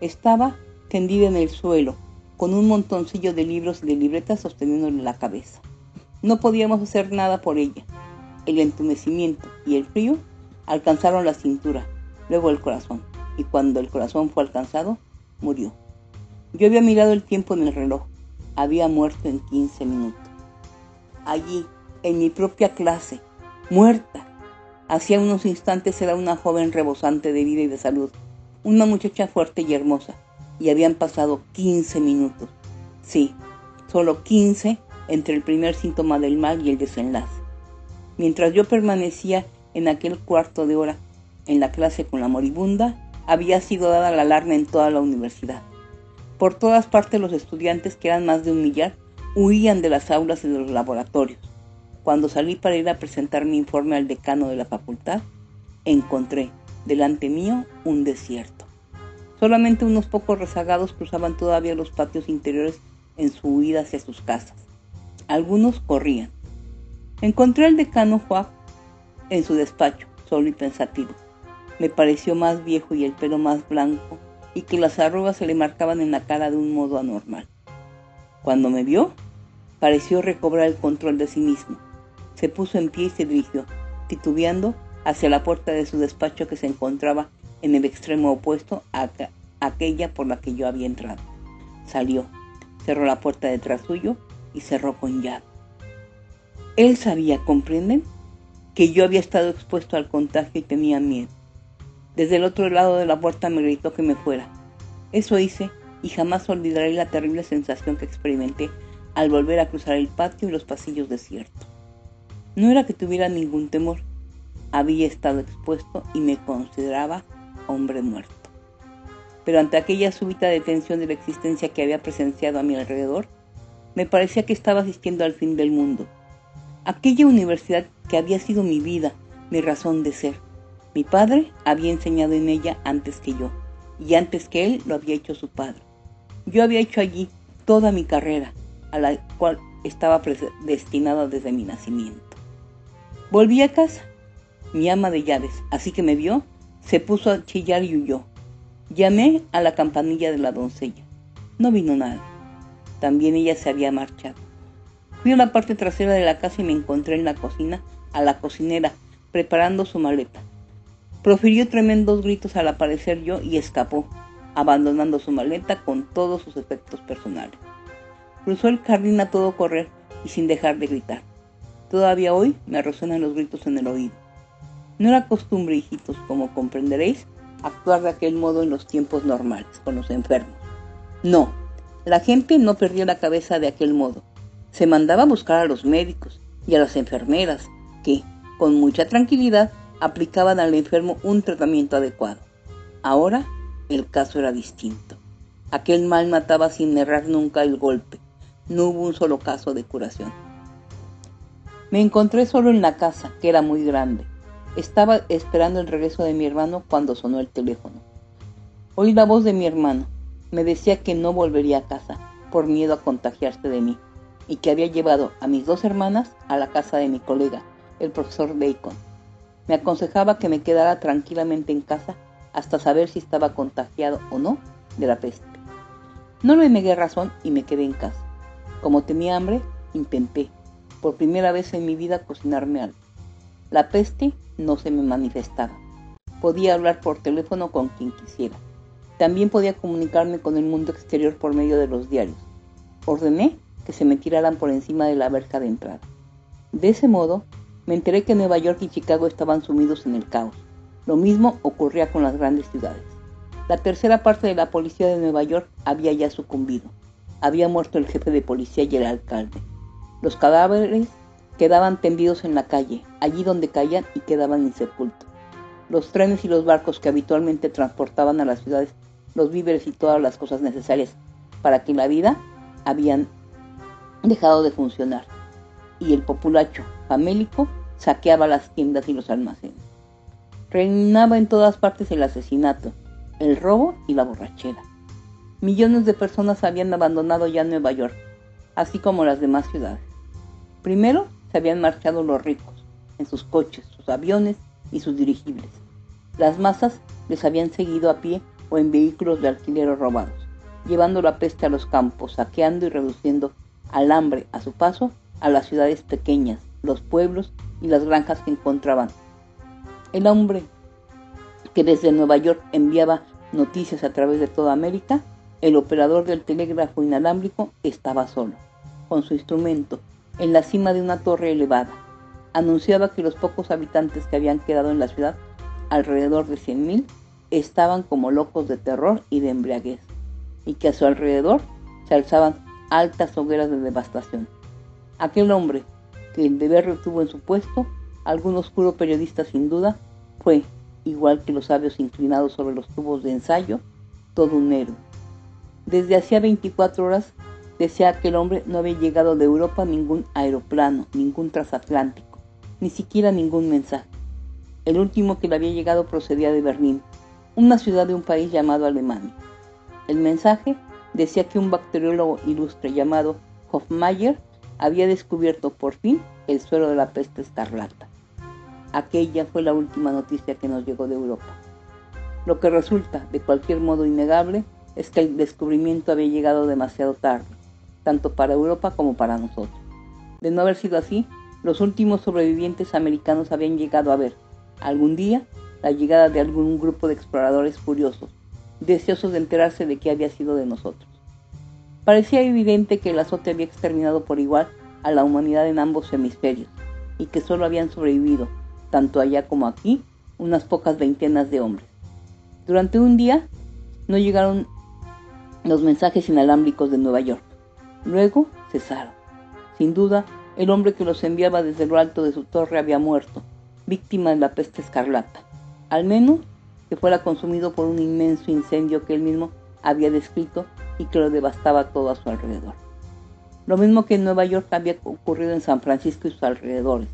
Estaba tendida en el suelo, con un montoncillo de libros y de libretas sosteniéndole la cabeza. No podíamos hacer nada por ella el entumecimiento y el frío alcanzaron la cintura, luego el corazón, y cuando el corazón fue alcanzado, murió. Yo había mirado el tiempo en el reloj, había muerto en 15 minutos. Allí, en mi propia clase, muerta. Hacía unos instantes era una joven rebosante de vida y de salud, una muchacha fuerte y hermosa, y habían pasado 15 minutos. Sí, solo 15 entre el primer síntoma del mal y el desenlace. Mientras yo permanecía en aquel cuarto de hora en la clase con la moribunda, había sido dada la alarma en toda la universidad. Por todas partes los estudiantes, que eran más de un millar, huían de las aulas y de los laboratorios. Cuando salí para ir a presentar mi informe al decano de la facultad, encontré delante mío un desierto. Solamente unos pocos rezagados cruzaban todavía los patios interiores en su huida hacia sus casas. Algunos corrían, Encontré al decano Juan en su despacho, solo y pensativo. Me pareció más viejo y el pelo más blanco, y que las arrugas se le marcaban en la cara de un modo anormal. Cuando me vio, pareció recobrar el control de sí mismo. Se puso en pie y se dirigió, titubeando, hacia la puerta de su despacho que se encontraba en el extremo opuesto a aquella por la que yo había entrado. Salió, cerró la puerta detrás suyo y cerró con llave. Él sabía, ¿comprenden? Que yo había estado expuesto al contagio y tenía miedo. Desde el otro lado de la puerta me gritó que me fuera. Eso hice y jamás olvidaré la terrible sensación que experimenté al volver a cruzar el patio y los pasillos desiertos. No era que tuviera ningún temor, había estado expuesto y me consideraba hombre muerto. Pero ante aquella súbita detención de la existencia que había presenciado a mi alrededor, me parecía que estaba asistiendo al fin del mundo aquella universidad que había sido mi vida, mi razón de ser. Mi padre había enseñado en ella antes que yo, y antes que él lo había hecho su padre. Yo había hecho allí toda mi carrera, a la cual estaba destinada desde mi nacimiento. Volví a casa. Mi ama de llaves, así que me vio, se puso a chillar y huyó. Llamé a la campanilla de la doncella. No vino nada. También ella se había marchado. Fui a la parte trasera de la casa y me encontré en la cocina a la cocinera preparando su maleta. Profirió tremendos gritos al aparecer yo y escapó, abandonando su maleta con todos sus efectos personales. Cruzó el jardín a todo correr y sin dejar de gritar. Todavía hoy me resuenan los gritos en el oído. No era costumbre, hijitos, como comprenderéis, actuar de aquel modo en los tiempos normales, con los enfermos. No, la gente no perdió la cabeza de aquel modo. Se mandaba a buscar a los médicos y a las enfermeras, que, con mucha tranquilidad, aplicaban al enfermo un tratamiento adecuado. Ahora el caso era distinto. Aquel mal mataba sin errar nunca el golpe. No hubo un solo caso de curación. Me encontré solo en la casa, que era muy grande. Estaba esperando el regreso de mi hermano cuando sonó el teléfono. Oí la voz de mi hermano. Me decía que no volvería a casa por miedo a contagiarse de mí y que había llevado a mis dos hermanas a la casa de mi colega, el profesor Bacon. Me aconsejaba que me quedara tranquilamente en casa hasta saber si estaba contagiado o no de la peste. No le negué razón y me quedé en casa. Como tenía hambre, intenté, por primera vez en mi vida, cocinarme algo. La peste no se me manifestaba. Podía hablar por teléfono con quien quisiera. También podía comunicarme con el mundo exterior por medio de los diarios. Ordené que se me tiraran por encima de la verja de entrada. De ese modo, me enteré que Nueva York y Chicago estaban sumidos en el caos. Lo mismo ocurría con las grandes ciudades. La tercera parte de la policía de Nueva York había ya sucumbido. Había muerto el jefe de policía y el alcalde. Los cadáveres quedaban tendidos en la calle, allí donde caían y quedaban insepultos. Los trenes y los barcos que habitualmente transportaban a las ciudades los víveres y todas las cosas necesarias para que la vida habían dejado de funcionar. Y el populacho famélico saqueaba las tiendas y los almacenes. Reinaba en todas partes el asesinato, el robo y la borrachera. Millones de personas habían abandonado ya Nueva York, así como las demás ciudades. Primero se habían marchado los ricos, en sus coches, sus aviones y sus dirigibles. Las masas les habían seguido a pie o en vehículos de alquiler robados, llevando la peste a los campos, saqueando y reduciendo al hambre a su paso a las ciudades pequeñas, los pueblos y las granjas que encontraban. El hombre que desde Nueva York enviaba noticias a través de toda América, el operador del telégrafo inalámbrico estaba solo, con su instrumento, en la cima de una torre elevada. Anunciaba que los pocos habitantes que habían quedado en la ciudad, alrededor de 100.000, estaban como locos de terror y de embriaguez, y que a su alrededor se alzaban altas hogueras de devastación. Aquel hombre, que el deber retuvo en su puesto, algún oscuro periodista sin duda, fue, igual que los sabios inclinados sobre los tubos de ensayo, todo un héroe. Desde hacía 24 horas decía aquel hombre no había llegado de Europa ningún aeroplano, ningún transatlántico, ni siquiera ningún mensaje. El último que le había llegado procedía de Berlín, una ciudad de un país llamado Alemania. El mensaje decía que un bacteriólogo ilustre llamado Hofmeier había descubierto por fin el suelo de la peste escarlata. Aquella fue la última noticia que nos llegó de Europa. Lo que resulta, de cualquier modo innegable, es que el descubrimiento había llegado demasiado tarde, tanto para Europa como para nosotros. De no haber sido así, los últimos sobrevivientes americanos habían llegado a ver, algún día, la llegada de algún grupo de exploradores furiosos, deseosos de enterarse de qué había sido de nosotros. Parecía evidente que el azote había exterminado por igual a la humanidad en ambos hemisferios, y que solo habían sobrevivido, tanto allá como aquí, unas pocas veintenas de hombres. Durante un día no llegaron los mensajes inalámbricos de Nueva York. Luego cesaron. Sin duda, el hombre que los enviaba desde lo alto de su torre había muerto, víctima de la peste escarlata al menos que fuera consumido por un inmenso incendio que él mismo había descrito y que lo devastaba todo a su alrededor. Lo mismo que en Nueva York había ocurrido en San Francisco y sus alrededores.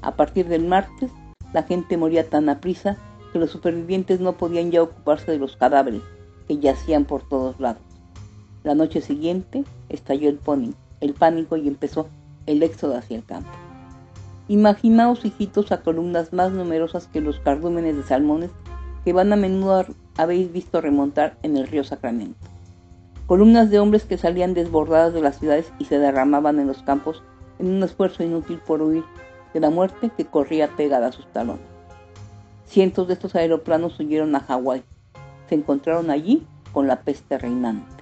A partir del martes, la gente moría tan aprisa que los supervivientes no podían ya ocuparse de los cadáveres que yacían por todos lados. La noche siguiente estalló el, el pánico y empezó el éxodo hacia el campo. Imaginaos, hijitos, a columnas más numerosas que los cardúmenes de salmones que van a menudo habéis visto remontar en el río Sacramento. Columnas de hombres que salían desbordadas de las ciudades y se derramaban en los campos en un esfuerzo inútil por huir de la muerte que corría pegada a sus talones. Cientos de estos aeroplanos huyeron a Hawái. Se encontraron allí con la peste reinante.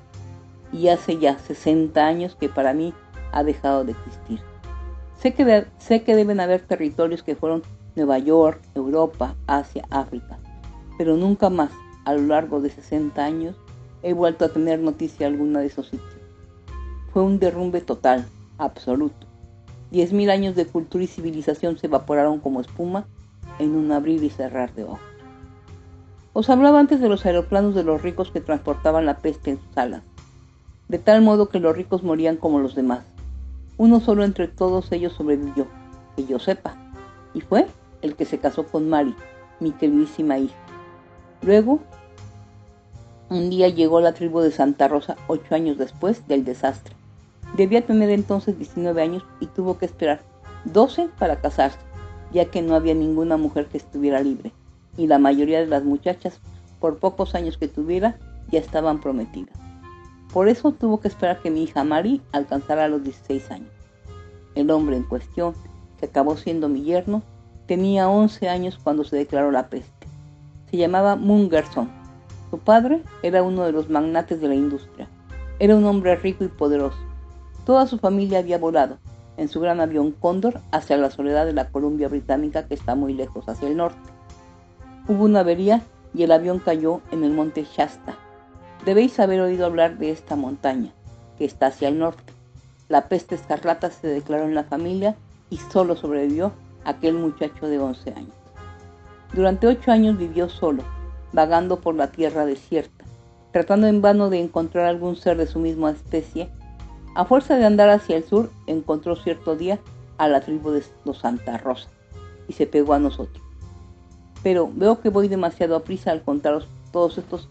Y hace ya 60 años que para mí ha dejado de existir. Sé que, sé que deben haber territorios que fueron Nueva York, Europa, Asia, África, pero nunca más, a lo largo de 60 años, he vuelto a tener noticia alguna de esos sitios. Fue un derrumbe total, absoluto. Diez mil años de cultura y civilización se evaporaron como espuma en un abrir y cerrar de ojos. Os hablaba antes de los aeroplanos de los ricos que transportaban la peste en sus alas, de tal modo que los ricos morían como los demás. Uno solo entre todos ellos sobrevivió, que yo sepa, y fue el que se casó con Mari, mi queridísima hija. Luego un día llegó la tribu de Santa Rosa ocho años después del desastre. Debía tener entonces 19 años y tuvo que esperar 12 para casarse, ya que no había ninguna mujer que estuviera libre, y la mayoría de las muchachas, por pocos años que tuviera, ya estaban prometidas. Por eso tuvo que esperar que mi hija Mari alcanzara los 16 años. El hombre en cuestión, que acabó siendo mi yerno, tenía 11 años cuando se declaró la peste. Se llamaba Mungerson su padre era uno de los magnates de la industria. Era un hombre rico y poderoso. Toda su familia había volado en su gran avión Cóndor hacia la soledad de la Columbia Británica que está muy lejos hacia el norte. Hubo una avería y el avión cayó en el monte Shasta. Debéis haber oído hablar de esta montaña, que está hacia el norte. La peste escarlata se declaró en la familia y solo sobrevivió aquel muchacho de 11 años. Durante ocho años vivió solo, vagando por la tierra desierta, tratando en vano de encontrar algún ser de su misma especie. A fuerza de andar hacia el sur, encontró cierto día a la tribu de los Santa Rosa y se pegó a nosotros. Pero veo que voy demasiado a prisa al contaros todos estos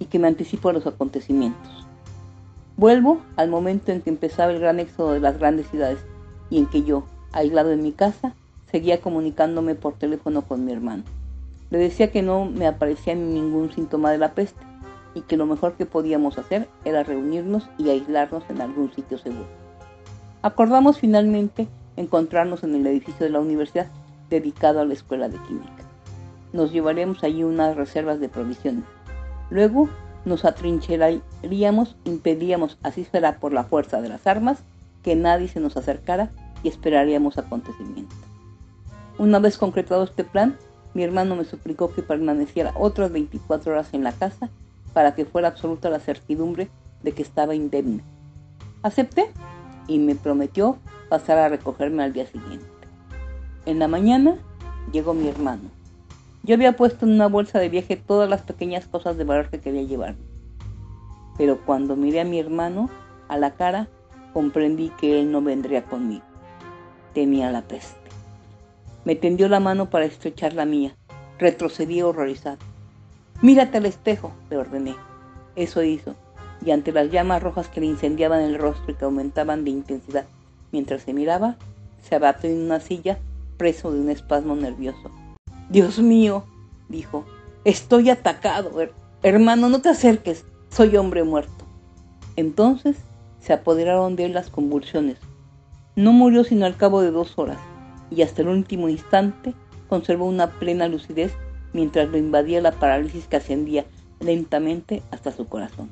y que me anticipo a los acontecimientos. Vuelvo al momento en que empezaba el gran éxodo de las grandes ciudades y en que yo, aislado en mi casa, seguía comunicándome por teléfono con mi hermano. Le decía que no me aparecía ningún síntoma de la peste y que lo mejor que podíamos hacer era reunirnos y aislarnos en algún sitio seguro. Acordamos finalmente encontrarnos en el edificio de la universidad dedicado a la escuela de química. Nos llevaríamos allí unas reservas de provisiones. Luego nos atrincheraríamos, impedíamos, así será por la fuerza de las armas, que nadie se nos acercara y esperaríamos acontecimientos. Una vez concretado este plan, mi hermano me suplicó que permaneciera otras 24 horas en la casa para que fuera absoluta la certidumbre de que estaba indemne. Acepté y me prometió pasar a recogerme al día siguiente. En la mañana llegó mi hermano. Yo había puesto en una bolsa de viaje todas las pequeñas cosas de valor que quería llevar. Pero cuando miré a mi hermano a la cara, comprendí que él no vendría conmigo. Tenía la peste. Me tendió la mano para estrechar la mía. Retrocedí horrorizado. Mírate al espejo, le ordené. Eso hizo, y ante las llamas rojas que le incendiaban el rostro y que aumentaban de intensidad mientras se miraba, se abatió en una silla, preso de un espasmo nervioso. Dios mío, dijo, estoy atacado. hermano, no te acerques, soy hombre muerto. Entonces se apoderaron de él las convulsiones. No murió sino al cabo de dos horas y hasta el último instante conservó una plena lucidez mientras lo invadía la parálisis que ascendía lentamente hasta su corazón.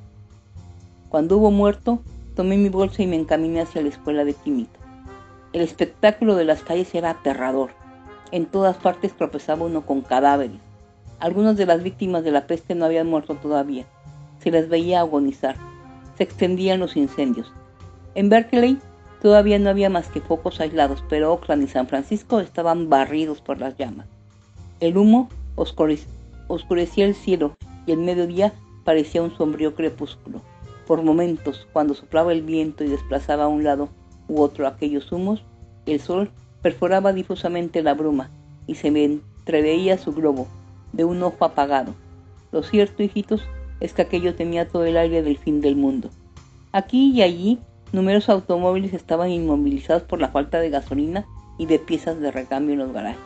Cuando hubo muerto, tomé mi bolsa y me encaminé hacia la escuela de química. El espectáculo de las calles era aterrador. En todas partes tropezaba uno con cadáveres. Algunas de las víctimas de la peste no habían muerto todavía. Se les veía agonizar. Se extendían los incendios. En Berkeley Todavía no había más que focos aislados, pero Oakland y San Francisco estaban barridos por las llamas. El humo oscurecía el cielo y el mediodía parecía un sombrío crepúsculo. Por momentos, cuando soplaba el viento y desplazaba a un lado u otro aquellos humos, el sol perforaba difusamente la bruma y se me entreveía su globo, de un ojo apagado. Lo cierto, hijitos, es que aquello tenía todo el aire del fin del mundo. Aquí y allí, numerosos automóviles estaban inmovilizados por la falta de gasolina y de piezas de recambio en los garajes.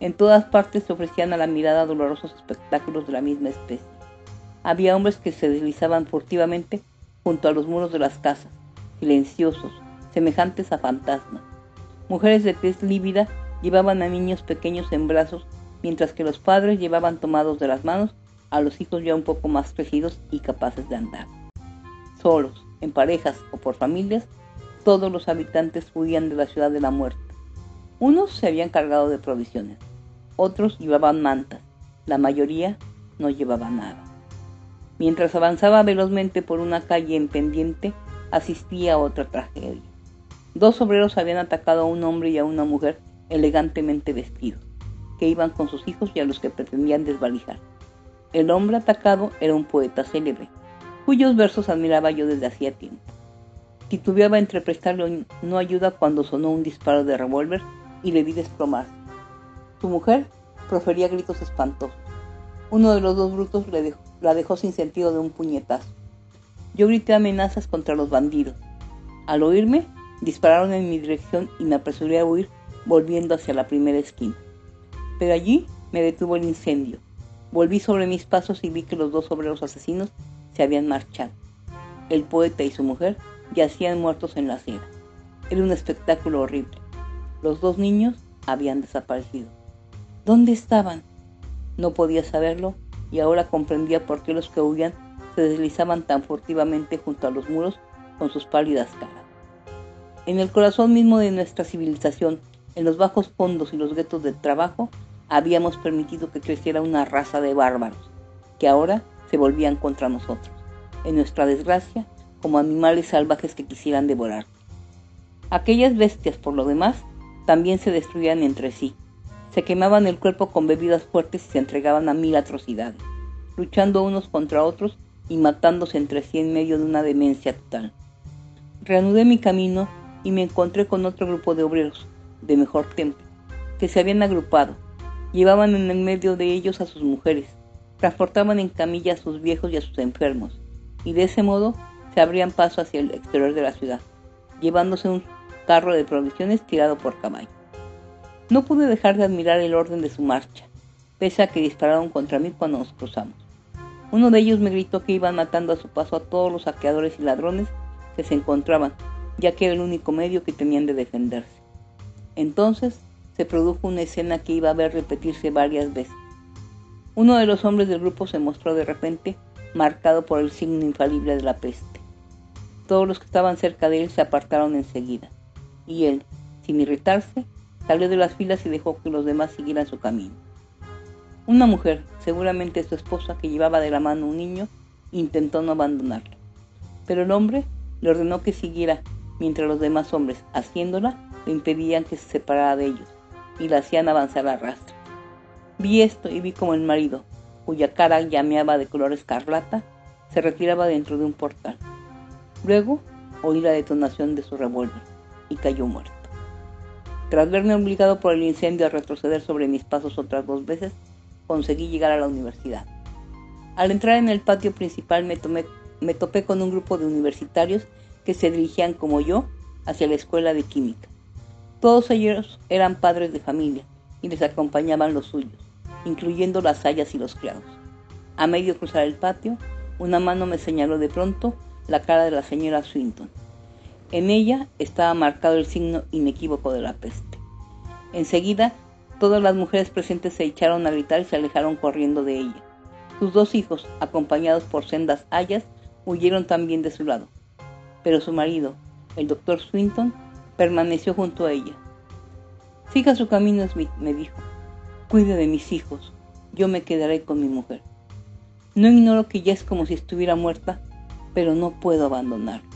En todas partes se ofrecían a la mirada dolorosos espectáculos de la misma especie. Había hombres que se deslizaban furtivamente junto a los muros de las casas, silenciosos, semejantes a fantasmas. Mujeres de tez lívida llevaban a niños pequeños en brazos, mientras que los padres llevaban tomados de las manos a los hijos ya un poco más crecidos y capaces de andar. Solos, en parejas o por familias, todos los habitantes huían de la ciudad de la muerte. Unos se habían cargado de provisiones, otros llevaban mantas, la mayoría no llevaba nada. Mientras avanzaba velozmente por una calle en pendiente, asistía a otra tragedia. Dos obreros habían atacado a un hombre y a una mujer elegantemente vestidos, que iban con sus hijos y a los que pretendían desvalijar. El hombre atacado era un poeta célebre, cuyos versos admiraba yo desde hacía tiempo. Titubeaba entre prestarle no ayuda cuando sonó un disparo de revólver y le vi desplomar. Su mujer profería gritos espantosos. Uno de los dos brutos la dejó sin sentido de un puñetazo. Yo grité amenazas contra los bandidos. Al oírme, dispararon en mi dirección y me apresuré a huir volviendo hacia la primera esquina. Pero allí me detuvo el incendio. Volví sobre mis pasos y vi que los dos obreros asesinos se habían marchado. El poeta y su mujer yacían muertos en la acera. Era un espectáculo horrible. Los dos niños habían desaparecido. ¿Dónde estaban? No podía saberlo y ahora comprendía por qué los que huían se deslizaban tan furtivamente junto a los muros con sus pálidas caras. En el corazón mismo de nuestra civilización, en los bajos fondos y los guetos del trabajo, habíamos permitido que creciera una raza de bárbaros, que ahora se volvían contra nosotros, en nuestra desgracia, como animales salvajes que quisieran devorar. Aquellas bestias, por lo demás, también se destruían entre sí, se quemaban el cuerpo con bebidas fuertes y se entregaban a mil atrocidades, luchando unos contra otros y matándose entre sí en medio de una demencia total. Reanudé mi camino y me encontré con otro grupo de obreros, de mejor temple, que se habían agrupado Llevaban en el medio de ellos a sus mujeres, transportaban en camilla a sus viejos y a sus enfermos, y de ese modo se abrían paso hacia el exterior de la ciudad, llevándose un carro de provisiones tirado por caballo. No pude dejar de admirar el orden de su marcha, pese a que dispararon contra mí cuando nos cruzamos. Uno de ellos me gritó que iban matando a su paso a todos los saqueadores y ladrones que se encontraban, ya que era el único medio que tenían de defenderse. Entonces se produjo una escena que iba a ver repetirse varias veces. Uno de los hombres del grupo se mostró de repente marcado por el signo infalible de la peste. Todos los que estaban cerca de él se apartaron enseguida, y él, sin irritarse, salió de las filas y dejó que los demás siguieran su camino. Una mujer, seguramente su esposa, que llevaba de la mano un niño, intentó no abandonarlo, pero el hombre le ordenó que siguiera, mientras los demás hombres, haciéndola, le impedían que se separara de ellos y la hacían avanzar a rastro. Vi esto y vi como el marido, cuya cara llameaba de color escarlata, se retiraba dentro de un portal. Luego oí la detonación de su revólver y cayó muerto. Tras verme obligado por el incendio a retroceder sobre mis pasos otras dos veces, conseguí llegar a la universidad. Al entrar en el patio principal me, me topé con un grupo de universitarios que se dirigían como yo hacia la escuela de química. Todos ellos eran padres de familia y les acompañaban los suyos, incluyendo las hayas y los criados. A medio cruzar el patio, una mano me señaló de pronto la cara de la señora Swinton. En ella estaba marcado el signo inequívoco de la peste. Enseguida, todas las mujeres presentes se echaron a gritar y se alejaron corriendo de ella. Sus dos hijos, acompañados por sendas hayas, huyeron también de su lado. Pero su marido, el doctor Swinton, permaneció junto a ella. Siga su camino, Smith, me dijo. Cuide de mis hijos. Yo me quedaré con mi mujer. No ignoro que ya es como si estuviera muerta, pero no puedo abandonarlo.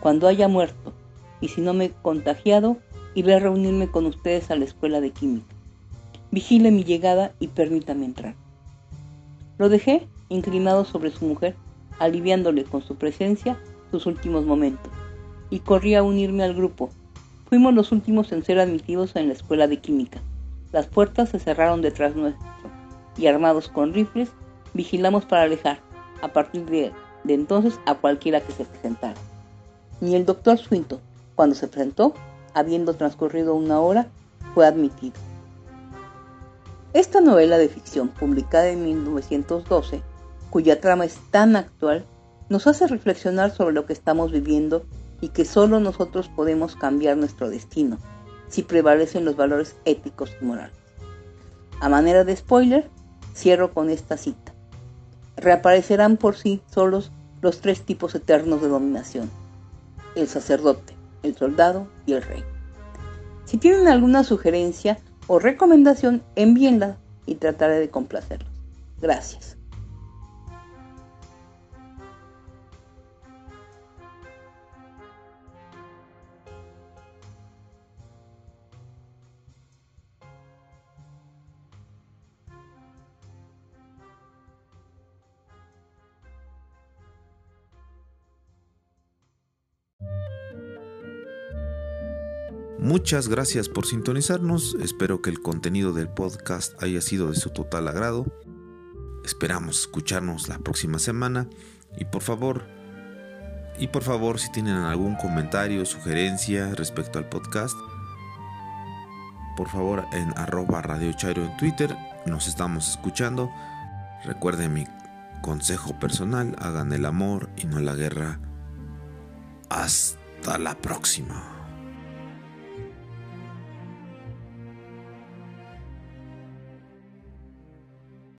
Cuando haya muerto, y si no me he contagiado, iré a reunirme con ustedes a la escuela de química. Vigile mi llegada y permítame entrar. Lo dejé inclinado sobre su mujer, aliviándole con su presencia sus últimos momentos y corrí a unirme al grupo. Fuimos los últimos en ser admitidos en la escuela de química. Las puertas se cerraron detrás nuestro y armados con rifles, vigilamos para alejar, a partir de, de entonces, a cualquiera que se presentara. Ni el doctor Swinton, cuando se presentó, habiendo transcurrido una hora, fue admitido. Esta novela de ficción, publicada en 1912, cuya trama es tan actual, nos hace reflexionar sobre lo que estamos viviendo y que solo nosotros podemos cambiar nuestro destino si prevalecen los valores éticos y morales. A manera de spoiler, cierro con esta cita. Reaparecerán por sí solos los tres tipos eternos de dominación, el sacerdote, el soldado y el rey. Si tienen alguna sugerencia o recomendación, envíenla y trataré de complacerlos. Gracias. Muchas gracias por sintonizarnos, espero que el contenido del podcast haya sido de su total agrado. Esperamos escucharnos la próxima semana y por favor, y por favor si tienen algún comentario, sugerencia respecto al podcast, por favor en arroba Radio Chairo en Twitter, nos estamos escuchando. Recuerden mi consejo personal, hagan el amor y no la guerra. Hasta la próxima.